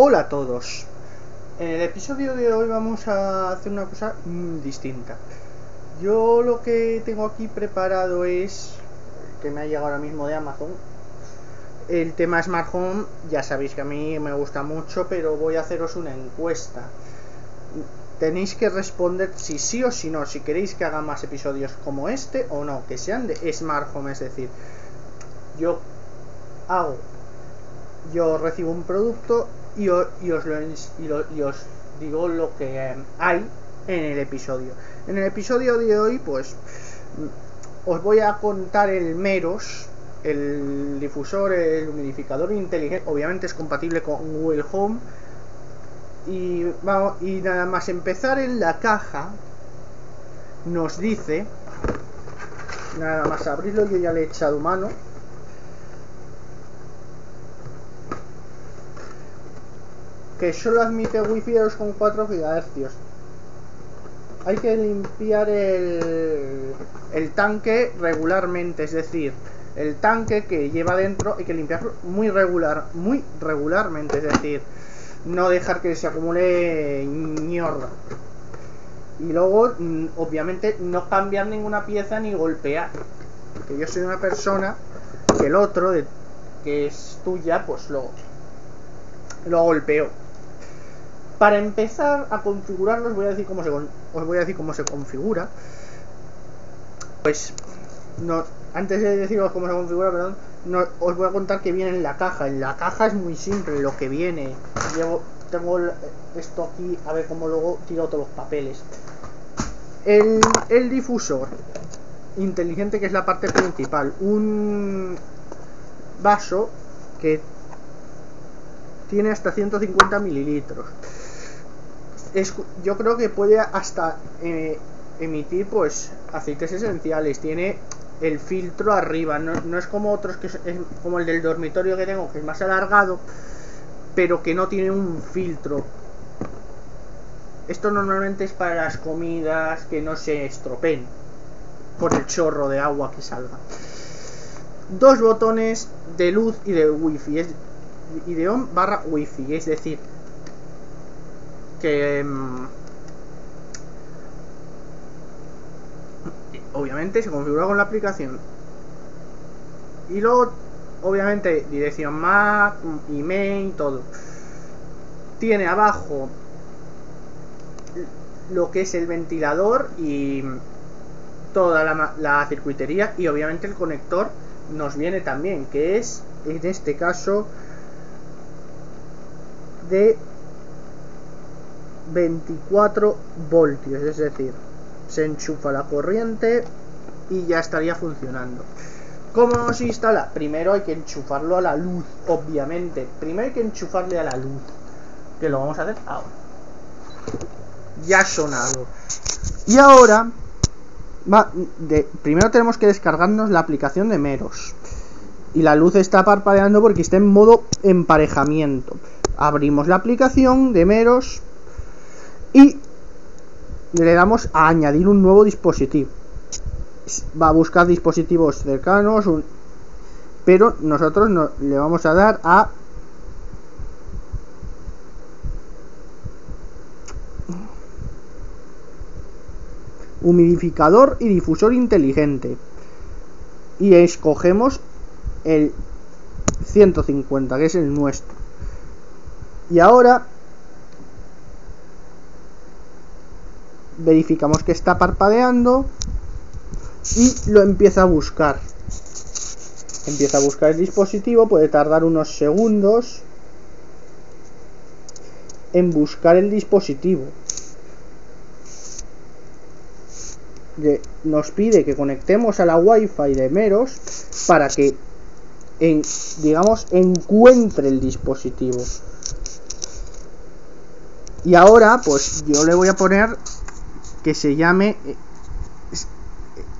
Hola a todos. En el episodio de hoy vamos a hacer una cosa mm, distinta. Yo lo que tengo aquí preparado es que me ha llegado ahora mismo de Amazon. El tema Smart Home, ya sabéis que a mí me gusta mucho, pero voy a haceros una encuesta. Tenéis que responder si sí o si no, si queréis que haga más episodios como este o no, que sean de Smart Home, es decir, yo hago yo recibo un producto y, os, lo, os digo lo que hay en el episodio. En el episodio de hoy, pues, os voy a contar el Meros, el difusor, el humidificador inteligente, obviamente es compatible con Google Home. Y, vamos, y nada más empezar en la caja, nos dice, nada más abrirlo, yo ya le he echado mano que solo admite wifi de 2,4 GHz. Hay que limpiar el, tanque regularmente, es decir, el tanque que lleva dentro hay que limpiarlo muy regular, muy regularmente, es decir, no dejar que se acumule ñorda. Y luego, mm, obviamente, no cambiar ninguna pieza ni golpear. Porque yo soy una persona que el otro, que es tuya, pues lo, lo golpeo. Para empezar a configurarlo os voy a decir cómo se, configura. Pues antes de deciros cómo se configura, perdón, os voy a contar que viene en la caja. En la caja es muy simple lo que viene. Tengo esto aquí, a ver cómo luego tiro todos los papeles. El, el difusor inteligente, que es la parte principal. Un vaso que tiene hasta 150 mililitros yo creo que puede hasta eh, emitir pues aceites esenciales. Tiene el filtro arriba, no, es como otros que es, como el del dormitorio que tengo, que es más alargado, pero que no tiene un filtro. Esto normalmente es para las comidas que no se estropeen por el chorro de agua que salga. Dos botones de luz y de wifi, es, y de on barra wifi, es decir, que mm, obviamente se configura con la aplicación. Y luego obviamente dirección MAC, email, todo. Tiene abajo lo que es el ventilador y toda la, la circuitería y obviamente el conector nos viene también que es en este caso de 24 voltios, es decir, se enchufa la corriente y ya estaría funcionando. ¿Cómo se instala? Primero hay que enchufarlo a la luz, obviamente. Primero hay que enchufarle a la luz, que lo vamos a hacer ahora. Ya ha sonado. Y ahora, va, primero tenemos que descargarnos la aplicación de Meros. Y la luz está parpadeando porque está en modo emparejamiento. Abrimos la aplicación de Meros y le damos a añadir un nuevo dispositivo. Va a buscar dispositivos cercanos, pero nosotros no, le vamos a dar a humidificador y difusor inteligente y escogemos el 150 que es el nuestro y ahora verificamos que está parpadeando y lo empieza a buscar. Empieza a buscar el dispositivo, puede tardar unos segundos en buscar el dispositivo. nos pide que conectemos a la wifi de Meros para que digamos encuentre el dispositivo. Y ahora pues yo le voy a poner que se llame eh,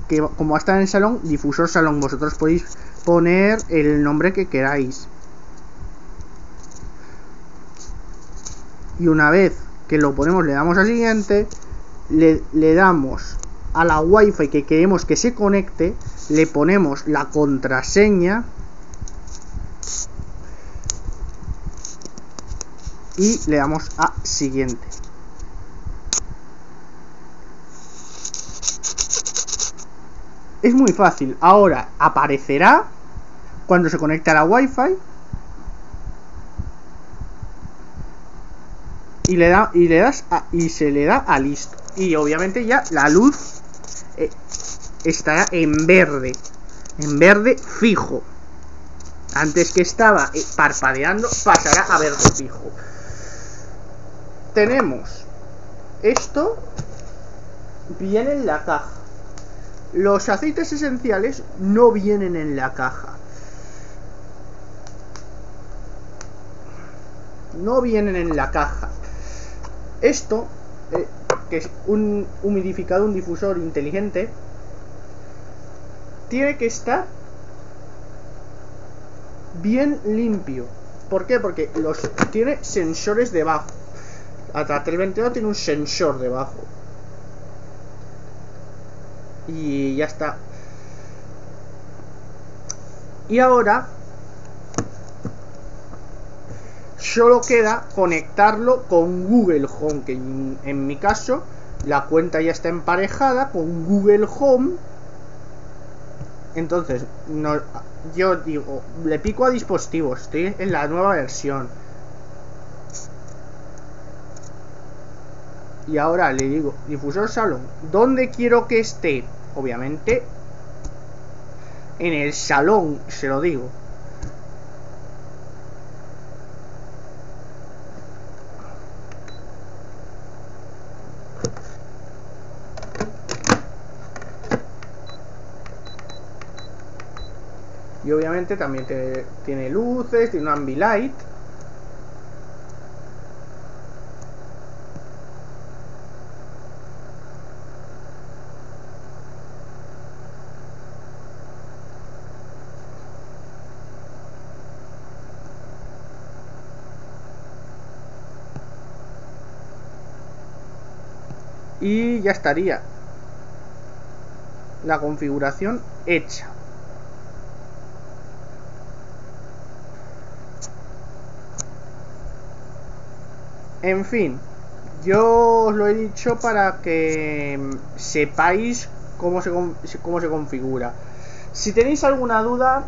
que como está en el salón difusor salón vosotros podéis poner el nombre que queráis y una vez que lo ponemos le damos al siguiente le, le damos a la wifi que queremos que se conecte le ponemos la contraseña y le damos a siguiente. Es muy fácil. Ahora aparecerá cuando se conecte a la Wi-Fi y le da y le das y se le da a listo. Y obviamente ya la luz eh, estará en verde en verde fijo. Antes que estaba eh, parpadeando pasará a verde fijo. Tenemos esto viene en la caja los aceites esenciales no vienen en la caja no vienen en la caja esto, eh, que es un humidificador, un difusor inteligente, tiene que estar bien limpio. ¿Por qué? Porque los tiene sensores debajo. Atrás del ventilador tiene un sensor debajo. Y ya está. Y ahora solo queda conectarlo con Google Home, que en, mi caso la cuenta ya está emparejada con Google Home. Entonces, no, yo digo, le pico a dispositivos, estoy en la nueva versión. Y ahora le digo, difusor salón, ¿dónde quiero que esté? Obviamente, en el salón, se lo digo. Y obviamente también tiene luces, tiene un ambilight. Y ya estaría la configuración hecha. En fin, yo os lo he dicho para que sepáis cómo se, cómo se configura. Si tenéis alguna duda,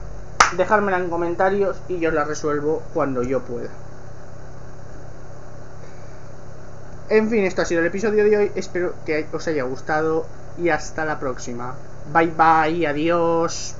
dejármela en comentarios y yo la resuelvo cuando yo pueda. En fin, esto ha sido el episodio de hoy. Espero que os haya gustado y hasta la próxima. Bye bye, adiós.